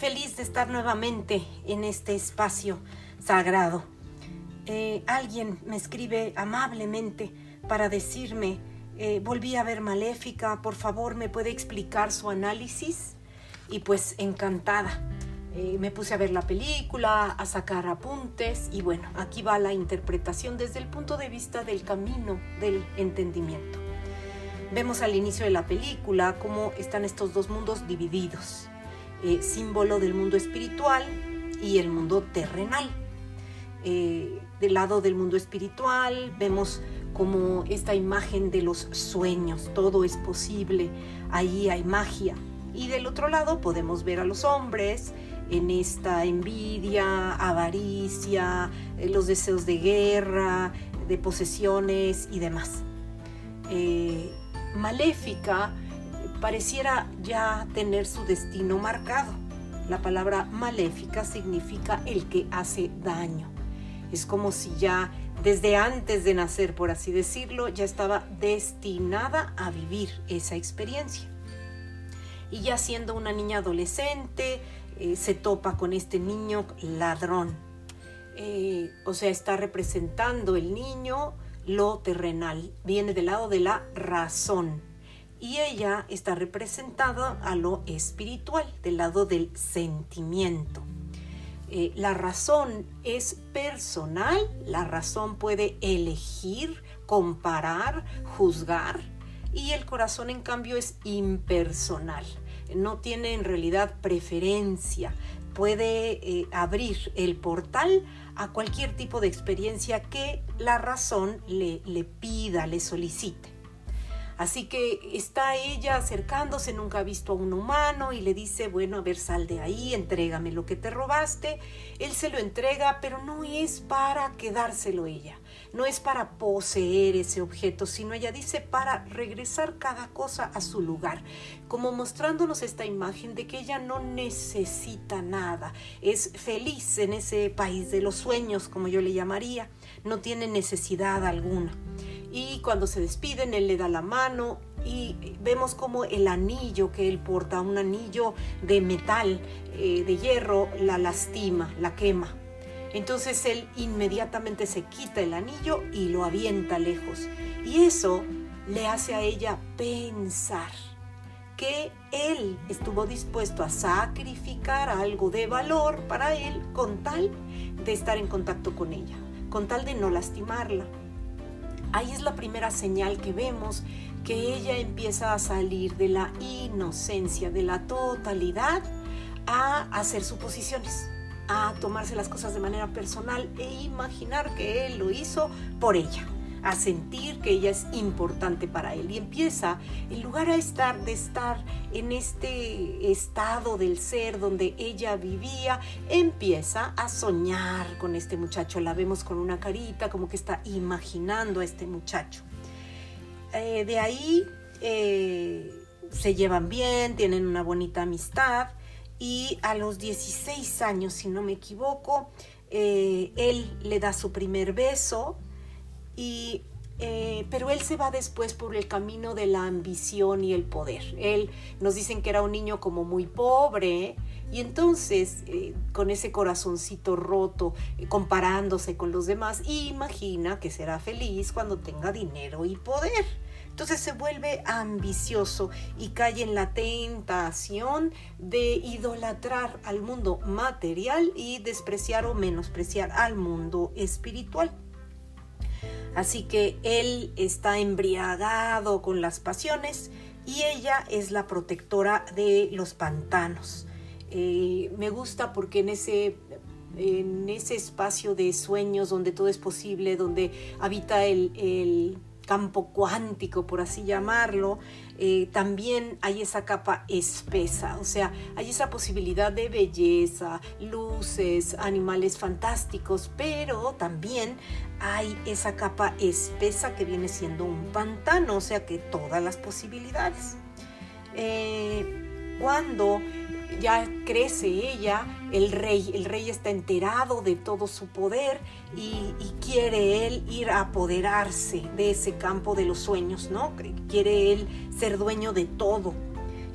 feliz de estar nuevamente en este espacio sagrado. Eh, alguien me escribe amablemente para decirme, eh, volví a ver Maléfica, por favor, ¿me puede explicar su análisis? Y pues encantada. Eh, me puse a ver la película, a sacar apuntes y bueno, aquí va la interpretación desde el punto de vista del camino del entendimiento. Vemos al inicio de la película cómo están estos dos mundos divididos, eh, símbolo del mundo espiritual y el mundo terrenal. Eh, del lado del mundo espiritual vemos como esta imagen de los sueños, todo es posible, ahí hay magia. Y del otro lado podemos ver a los hombres en esta envidia, avaricia, eh, los deseos de guerra, de posesiones y demás. Maléfica pareciera ya tener su destino marcado. La palabra maléfica significa el que hace daño. Es como si ya desde antes de nacer, por así decirlo, ya estaba destinada a vivir esa experiencia. Y ya siendo una niña adolescente, eh, se topa con este niño ladrón. Eh, o sea, está representando el niño lo terrenal, viene del lado de la razón. Y ella está representada a lo espiritual, del lado del sentimiento. Eh, la razón es personal, la razón puede elegir, comparar, juzgar, y el corazón en cambio es impersonal no tiene en realidad preferencia, puede eh, abrir el portal a cualquier tipo de experiencia que la razón le, le pida, le solicite. Así que está ella acercándose, nunca ha visto a un humano y le dice, bueno, a ver, sal de ahí, entrégame lo que te robaste. Él se lo entrega, pero no es para quedárselo ella, no es para poseer ese objeto, sino ella dice para regresar cada cosa a su lugar, como mostrándonos esta imagen de que ella no necesita nada, es feliz en ese país de los sueños, como yo le llamaría, no tiene necesidad alguna y cuando se despiden él le da la mano y vemos como el anillo que él porta, un anillo de metal, eh, de hierro, la lastima, la quema. Entonces él inmediatamente se quita el anillo y lo avienta lejos. Y eso le hace a ella pensar que él estuvo dispuesto a sacrificar algo de valor para él con tal de estar en contacto con ella, con tal de no lastimarla. Ahí es la primera señal que vemos que ella empieza a salir de la inocencia, de la totalidad, a hacer suposiciones, a tomarse las cosas de manera personal e imaginar que él lo hizo por ella a sentir que ella es importante para él y empieza, en lugar a estar de estar en este estado del ser donde ella vivía, empieza a soñar con este muchacho. La vemos con una carita como que está imaginando a este muchacho. Eh, de ahí eh, se llevan bien, tienen una bonita amistad y a los 16 años, si no me equivoco, eh, él le da su primer beso eh, pero él se va después por el camino de la ambición y el poder. Él nos dicen que era un niño como muy pobre y entonces eh, con ese corazoncito roto, eh, comparándose con los demás, imagina que será feliz cuando tenga dinero y poder. Entonces se vuelve ambicioso y cae en la tentación de idolatrar al mundo material y despreciar o menospreciar al mundo espiritual. Así que él está embriagado con las pasiones y ella es la protectora de los pantanos. Eh, me gusta porque en ese, en ese espacio de sueños donde todo es posible, donde habita el campo cuántico, por así llamarlo, eh, también hay esa capa espesa, o sea, hay esa posibilidad de belleza, luces, animales fantásticos, pero también hay esa capa espesa que viene siendo un pantano, o sea que todas las posibilidades. Eh, cuando ya crece ella, el rey, el rey está enterado de todo su poder y, quiere él ir a apoderarse de ese campo de los sueños, ¿no? Quiere él ser dueño de todo.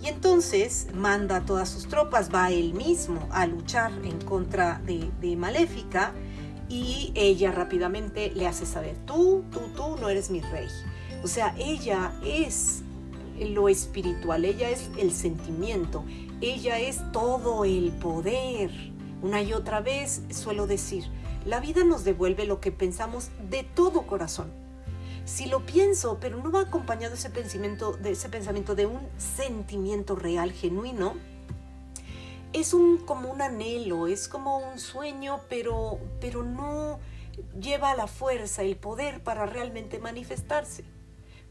Y entonces manda a todas sus tropas, va él mismo a luchar en contra de, de Maléfica y ella rápidamente le hace saber, tú, tú, tú no eres mi rey. O sea, ella es lo espiritual, ella es el sentimiento, ella es todo el poder. Una y otra vez suelo decir, la vida nos devuelve lo que pensamos de todo corazón. Si lo pienso, pero no va acompañado ese pensamiento, de ese pensamiento de un sentimiento real, genuino, es un, como un anhelo, es como un sueño, pero, pero no lleva la fuerza, el poder para realmente manifestarse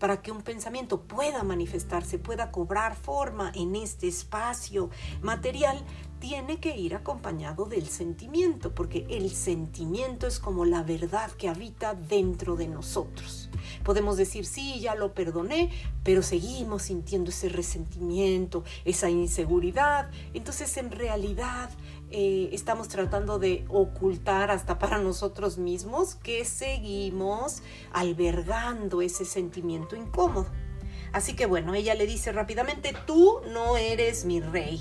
para que un pensamiento pueda manifestarse, pueda cobrar forma en este espacio material, tiene que ir acompañado del sentimiento, porque el sentimiento es como la verdad que habita dentro de nosotros. Podemos decir, sí, ya lo perdoné, pero seguimos sintiendo ese resentimiento, esa inseguridad. Entonces, en realidad, eh, estamos tratando de ocultar hasta para nosotros mismos que seguimos albergando ese sentimiento incómodo. Así que bueno, ella le dice rápidamente, tú no eres mi rey.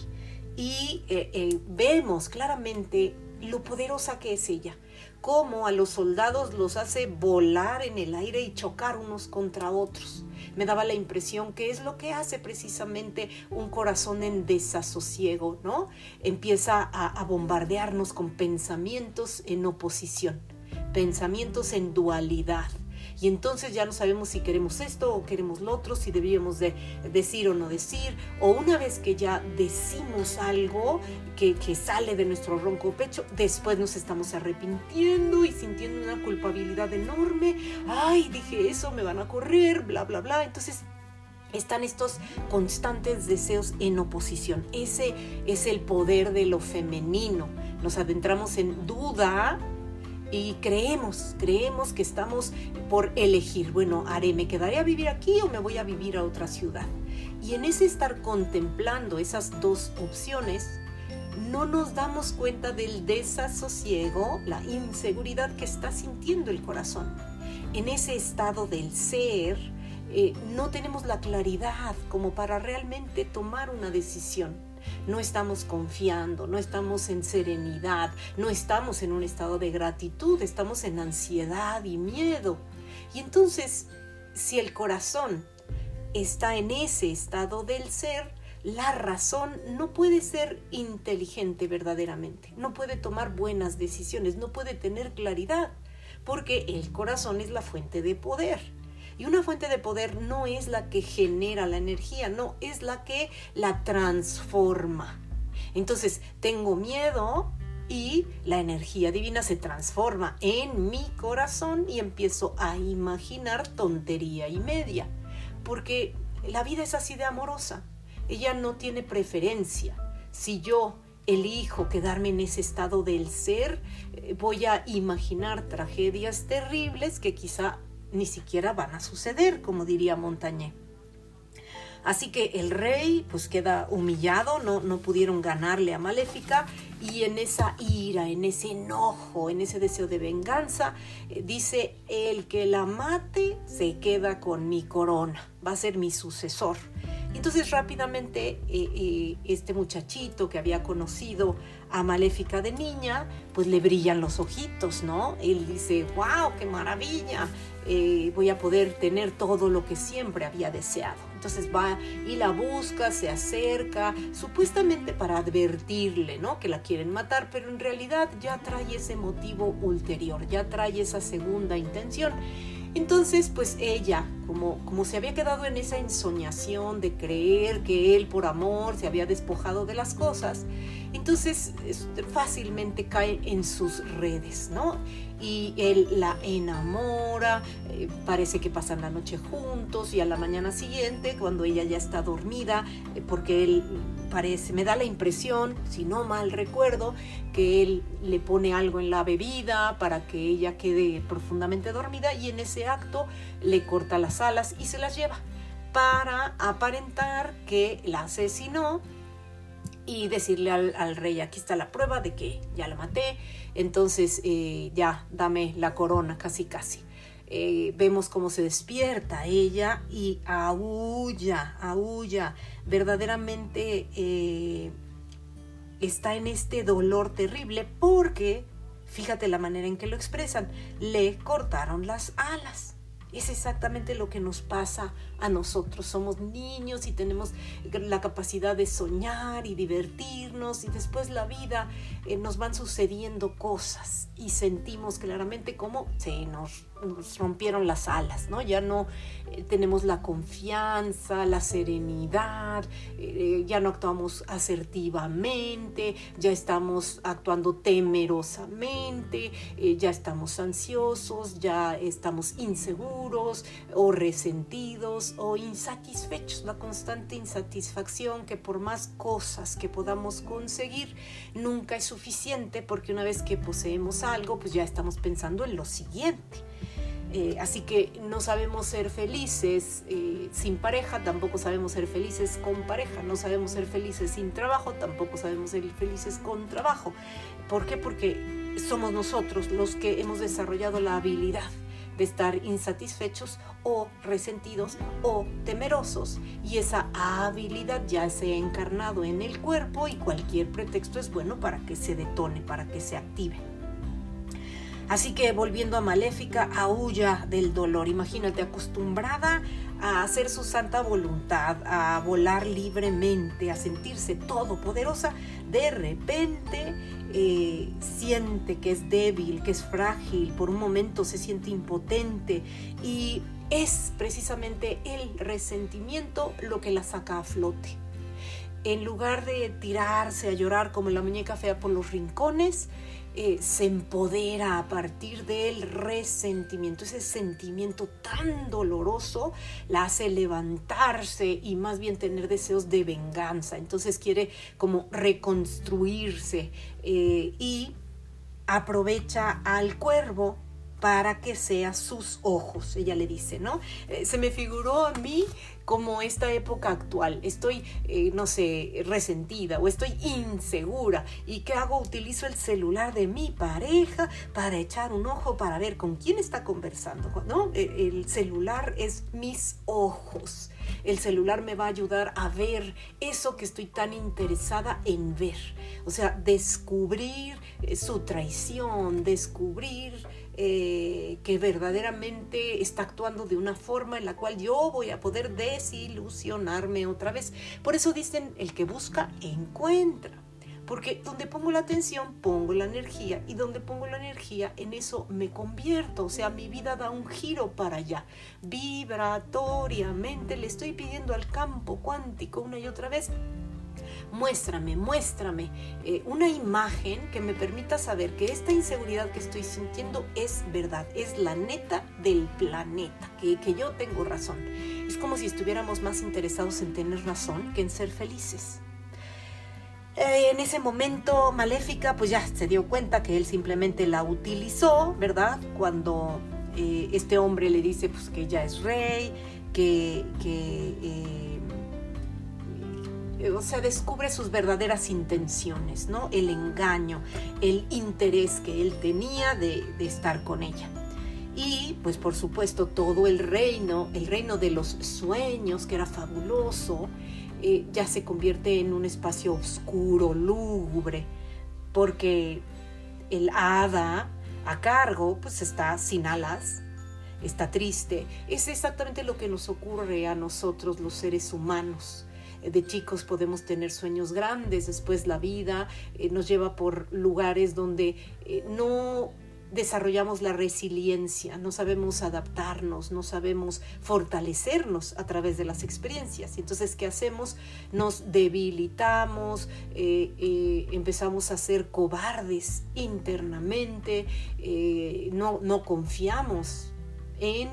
Y eh, eh, vemos claramente lo poderosa que es ella cómo a los soldados los hace volar en el aire y chocar unos contra otros. Me daba la impresión que es lo que hace precisamente un corazón en desasosiego, ¿no? Empieza a, a bombardearnos con pensamientos en oposición, pensamientos en dualidad y entonces ya no sabemos si queremos esto o queremos lo otro, si debíamos de decir o no decir, o una vez que ya decimos algo que, que sale de nuestro ronco pecho, después nos estamos arrepintiendo y sintiendo una culpabilidad enorme, ay, dije eso, me van a correr, bla, bla, bla, entonces están estos constantes deseos en oposición. Ese es el poder de lo femenino. Nos adentramos en duda y creemos, creemos que estamos por elegir, bueno, haré, me quedaré a vivir aquí o me voy a vivir a otra ciudad. Y en ese estar contemplando esas dos opciones, no nos damos cuenta del desasosiego, la inseguridad que está sintiendo el corazón. En ese estado del ser, eh, no tenemos la claridad como para realmente tomar una decisión no estamos confiando, no estamos en serenidad, no estamos en un estado de gratitud, estamos en ansiedad y miedo. Y entonces, si el corazón está en ese estado del ser, la razón no puede ser inteligente verdaderamente, no puede tomar buenas decisiones, no puede tener claridad, porque el corazón es la fuente de poder. Y una fuente de poder no es la que genera la energía, no, es la que la transforma. Entonces, tengo miedo y la energía divina se transforma en mi corazón y empiezo a imaginar tontería y media. Porque la vida es así de amorosa. Ella no tiene preferencia. Si yo elijo quedarme en ese estado del ser, eh, voy a imaginar tragedias terribles que quizá ni siquiera van a suceder, como diría Montañé. Así que el rey pues queda humillado, no, no pudieron ganarle a Maléfica y en esa ira, en ese enojo, en ese deseo de venganza, eh, dice, el que la mate se queda con mi corona, va a ser mi sucesor. Entonces rápidamente eh, eh, este muchachito que había conocido a Maléfica de niña, pues le brillan los ojitos, ¿no? Él dice, wow, qué maravilla, eh, voy a poder tener todo lo que siempre había deseado. Entonces va y la busca, se acerca, supuestamente para advertirle, ¿no? Que la quieren matar, pero en realidad ya trae ese motivo ulterior, ya trae esa segunda intención. Entonces, pues ella, como, como se había quedado en esa ensoñación de creer que él por amor se había despojado de las cosas, entonces fácilmente cae en sus redes, ¿no? Y él la enamora, eh, parece que pasan la noche juntos y a la mañana siguiente, cuando ella ya está dormida, eh, porque él parece, me da la impresión, si no mal recuerdo, que él le pone algo en la bebida para que ella quede profundamente dormida y en ese acto le corta las alas y se las lleva para aparentar que la asesinó y decirle al, rey, aquí está la prueba de que ya la maté, entonces eh, ya dame la corona, casi casi. eh, vemos cómo se despierta ella y aúlla, aúlla, verdaderamente eh, está en este dolor terrible porque, fíjate la manera en que lo expresan, le cortaron las alas. Es exactamente lo que nos pasa a nosotros. Somos niños y tenemos la capacidad de soñar y divertirnos y después la vida eh, nos van sucediendo cosas y sentimos claramente cómo se nos, rompieron las alas, ¿no? Ya no eh, tenemos la confianza, la serenidad, eh, ya no actuamos asertivamente, ya estamos actuando temerosamente, ya estamos ansiosos, ya estamos inseguros o resentidos o insatisfechos, la constante insatisfacción que por más cosas que podamos conseguir nunca es suficiente porque una vez que poseemos algo, pues ya estamos pensando en lo siguiente. Eh, así que no sabemos ser felices eh, sin pareja, tampoco sabemos ser felices con pareja, no sabemos ser felices sin trabajo, tampoco sabemos ser felices con trabajo. ¿Por qué? Porque somos nosotros los que hemos desarrollado la habilidad de estar insatisfechos o resentidos o temerosos y esa habilidad ya se ha encarnado en el cuerpo y cualquier pretexto es bueno para que se detone, para que se active. Así que volviendo a Maléfica, aúlla del dolor. Imagínate, acostumbrada a hacer su santa voluntad, a volar libremente, a sentirse todopoderosa, de repente eh, siente que es débil, que es frágil, por un momento se siente impotente y es precisamente el resentimiento lo que la saca a flote. En lugar de tirarse a llorar como la muñeca fea por los rincones, eh, se empodera a partir del resentimiento. Ese sentimiento tan doloroso la hace levantarse y más bien tener deseos de venganza. Entonces quiere como reconstruirse eh, y aprovecha al cuervo para que sea sus ojos, ella le dice, ¿no? Eh, se me figuró a mí como esta época actual. Estoy, eh, no sé, resentida o estoy insegura. ¿Y qué hago? Utilizo el celular de mi pareja para echar un ojo para ver con quién está conversando, ¿no? E, el celular es mis ojos. El celular me va a ayudar a ver eso que estoy tan interesada en ver. O sea, descubrir eh, su traición, descubrir eh, que verdaderamente está actuando de una forma en la cual yo voy a poder desilusionarme otra vez. Por eso dicen, el que busca, encuentra. Porque donde pongo la atención, pongo la energía. Y donde pongo la energía, en eso me convierto. O sea, mi vida da un giro para allá. Vibratoriamente le estoy pidiendo al campo cuántico una y otra vez muéstrame, muéstrame eh, una imagen que me permita saber que esta inseguridad que estoy sintiendo es verdad, es la neta del planeta, que, yo tengo razón. Es como si estuviéramos más interesados en tener razón que en ser felices. Eh, en ese momento Maléfica pues ya se dio cuenta que él simplemente la utilizó, ¿verdad? Cuando eh, este hombre le dice pues que ya es rey, que, que o sea, descubre sus verdaderas intenciones, ¿no? El engaño, el interés que él tenía de, estar con ella. Y pues por supuesto todo el reino, el reino de los sueños, que era fabuloso, eh, ya se convierte en un espacio oscuro, lúgubre, porque el hada a cargo pues está sin alas, está triste. Es exactamente lo que nos ocurre a nosotros los seres humanos de chicos podemos tener sueños grandes, después la vida eh, nos lleva por lugares donde eh, no desarrollamos la resiliencia, no sabemos adaptarnos, no sabemos fortalecernos a través de las experiencias. Entonces, ¿qué hacemos? Nos debilitamos, eh, empezamos a ser cobardes internamente, no, no confiamos en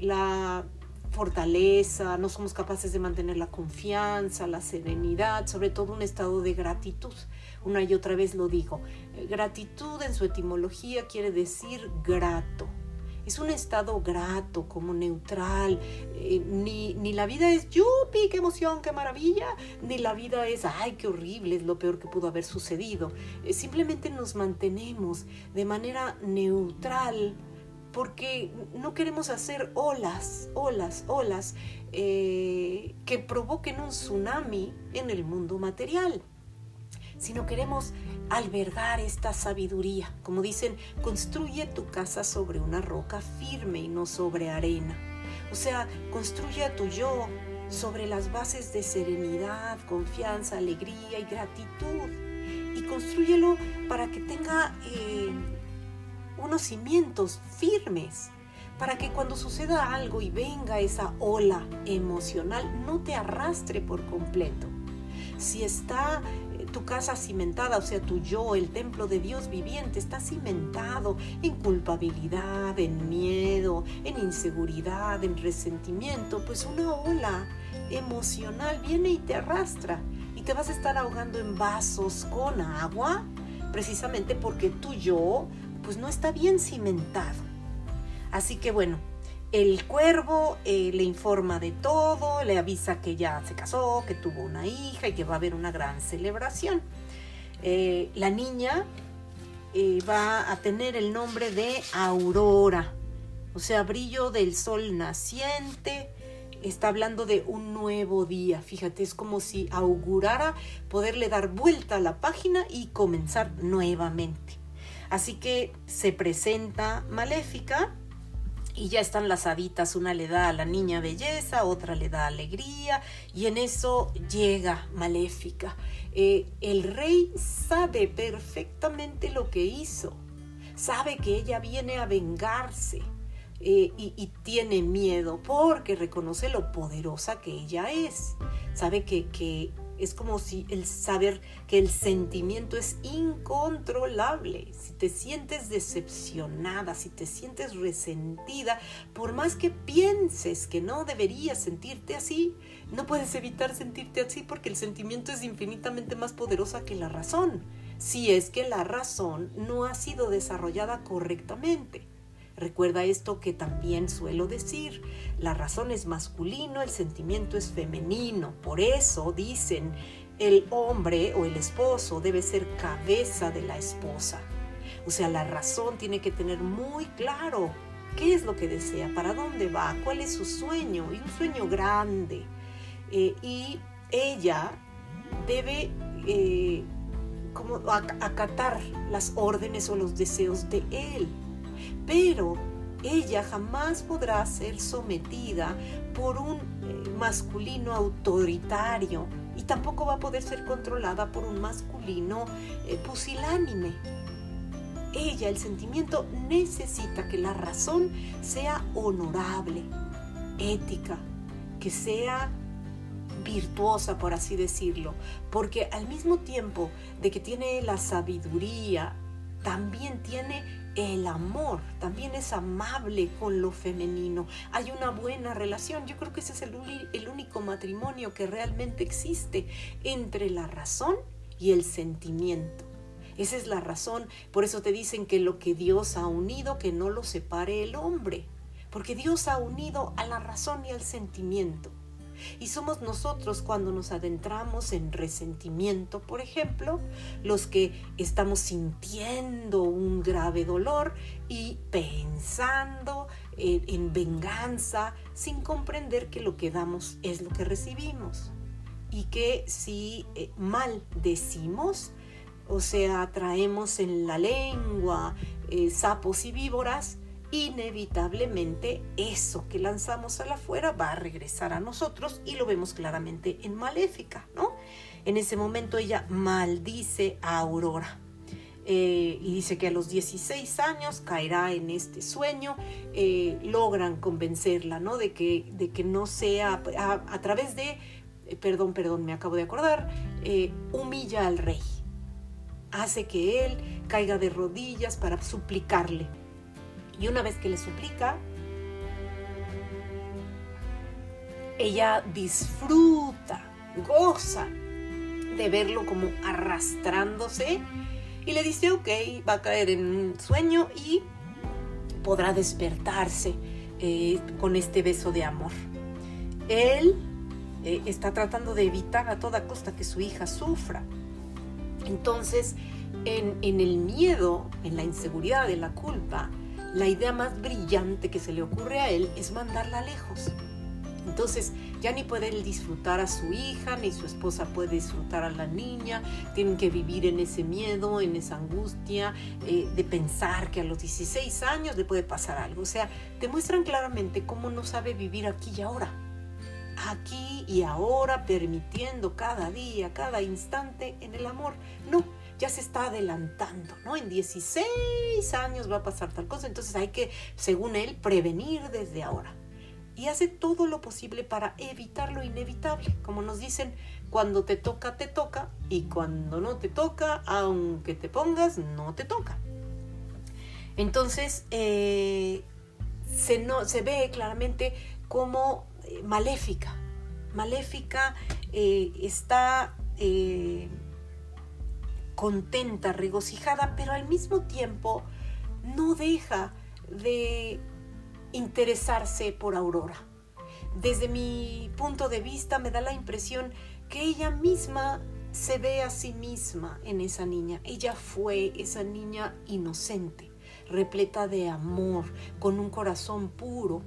la fortaleza, no somos capaces de mantener la confianza, la serenidad, sobre todo un estado de gratitud. Una y otra vez lo digo, eh, gratitud en su etimología quiere decir grato. Es un estado grato, como neutral. Eh, ni, ni, la vida es yupi, qué emoción, qué maravilla, ni la vida es ay, qué horrible, es lo peor que pudo haber sucedido. Eh, simplemente nos mantenemos de manera neutral porque no queremos hacer olas, olas, olas eh, que provoquen un tsunami en el mundo material, sino queremos albergar esta sabiduría. Como dicen, construye tu casa sobre una roca firme y no sobre arena. O sea, construye tu yo sobre las bases de serenidad, confianza, alegría y gratitud. Y construyelo para que tenga eh, unos cimientos firmes, para que cuando suceda algo y venga esa ola emocional no te arrastre por completo. Si está tu casa cimentada, o sea, tu yo, el templo de Dios viviente, está cimentado en culpabilidad, en miedo, en inseguridad, en resentimiento, pues una ola emocional viene y te arrastra y te vas a estar ahogando en vasos con agua, precisamente porque tu yo, pues no está bien cimentado. Así que bueno, el cuervo eh, le informa de todo, le avisa que ya se casó, que tuvo una hija y que va a haber una gran celebración. Eh, la niña eh, va a tener el nombre de Aurora, o sea, brillo del sol naciente. Está hablando de un nuevo día. Fíjate, es como si augurara poderle dar vuelta a la página y comenzar nuevamente. Así que se presenta maléfica y ya están las haditas, una le da a la niña belleza, otra le da alegría, y en eso llega Maléfica. Eh, el rey sabe perfectamente lo que hizo, sabe que ella viene a vengarse. Eh, y, y, tiene miedo porque reconoce lo poderosa que ella es. Sabe que, que es como si el saber que el sentimiento es incontrolable. Si te sientes decepcionada, si te sientes resentida, por más que pienses que no deberías sentirte así, no puedes evitar sentirte así porque el sentimiento es infinitamente más poderosa que la razón, si es que la razón no ha sido desarrollada correctamente. Recuerda esto que también suelo decir, la razón es masculino, el sentimiento es femenino. Por eso dicen, el hombre o el esposo debe ser cabeza de la esposa. O sea, la razón tiene que tener muy claro qué es lo que desea, para dónde va, cuál es su sueño, y un sueño grande. Eh, y ella debe eh, como acatar las órdenes o los deseos de él pero ella jamás podrá ser sometida por un eh, masculino autoritario y tampoco va a poder ser controlada por un masculino eh, pusilánime. Ella, el sentimiento, necesita que la razón sea honorable, ética, que sea virtuosa, por así decirlo, porque al mismo tiempo de que tiene la sabiduría, también tiene el amor, también es amable con lo femenino. Hay una buena relación. Yo creo que ese es el, el único matrimonio que realmente existe entre la razón y el sentimiento. Esa es la razón. Por eso te dicen que lo que Dios ha unido, que no lo separe el hombre. Porque Dios ha unido a la razón y al sentimiento. Y somos nosotros cuando nos adentramos en resentimiento, por ejemplo, los que estamos sintiendo un grave dolor y pensando en, venganza sin comprender que lo que damos es lo que recibimos. Y que si eh, mal decimos, o sea, traemos en la lengua eh, sapos y víboras, inevitablemente eso que lanzamos a la afuera va a regresar a nosotros y lo vemos claramente en Maléfica, ¿no? En ese momento ella maldice a Aurora. Eh, y dice que a los 16 años caerá en este sueño, eh, logran convencerla, ¿no? De que, de que no sea a, través de, eh, perdón, perdón, me acabo de acordar, humilla al rey, hace que él caiga de rodillas para suplicarle, y una vez que le suplica, ella disfruta, goza de verlo como arrastrándose y le dice, ok, va a caer en un sueño y podrá despertarse eh, con este beso de amor. Él eh, está tratando de evitar a toda costa que su hija sufra. Entonces, en, en el miedo, en la inseguridad, en la culpa, la idea más brillante que se le ocurre a él es mandarla lejos. Entonces ya ni puede él disfrutar a su hija, ni su esposa puede disfrutar a la niña, tienen que vivir en ese miedo, en esa angustia eh, de pensar que a los 16 años le puede pasar algo. O sea, te muestran claramente cómo no sabe vivir aquí y ahora. Aquí y ahora, permitiendo cada día, cada instante en el amor. No, ya se está adelantando, ¿no? En 16 años va a pasar tal cosa, entonces hay que, según él, prevenir desde ahora y hace todo lo posible para evitar lo inevitable. Como nos dicen, cuando te toca, te toca, y cuando no te toca, aunque te pongas, no te toca. Entonces, eh, se, no, se ve claramente como eh, maléfica. Maléfica eh, está contenta, regocijada, pero al mismo tiempo no deja de interesarse por Aurora. Desde mi punto de vista me da la impresión que ella misma se ve a sí misma en esa niña. Ella fue esa niña inocente, repleta de amor, con un corazón puro.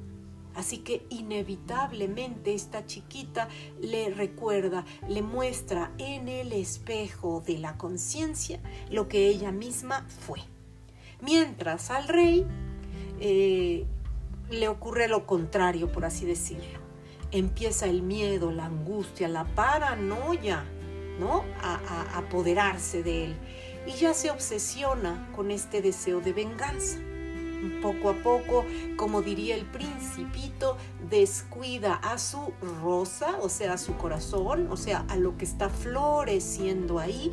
Así que inevitablemente esta chiquita le recuerda, le muestra en el espejo de la conciencia lo que ella misma fue. Mientras al rey eh, le ocurre lo contrario, por así decirlo. Empieza el miedo, la angustia, la paranoia, ¿no? A, apoderarse de él. Y ya se obsesiona con este deseo de venganza. Poco a poco, como diría el principito, descuida a su rosa, o sea, a su corazón, o sea, a lo que está floreciendo ahí,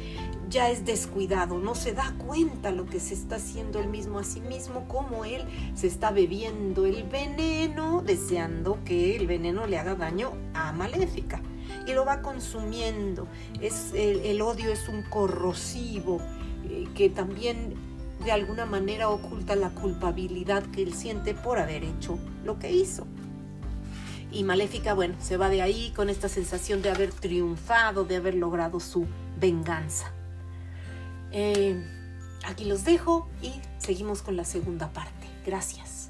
ya es descuidado, no se da cuenta lo que se está haciendo él mismo a sí mismo, como él se está bebiendo el veneno, deseando que el veneno le haga daño a Maléfica. Y lo va consumiendo. Es, el, odio es un corrosivo eh, que también de alguna manera oculta la culpabilidad que él siente por haber hecho lo que hizo. Y Maléfica, bueno, se va de ahí con esta sensación de haber triunfado, de haber logrado su venganza. Eh, aquí los dejo y seguimos con la segunda parte. Gracias.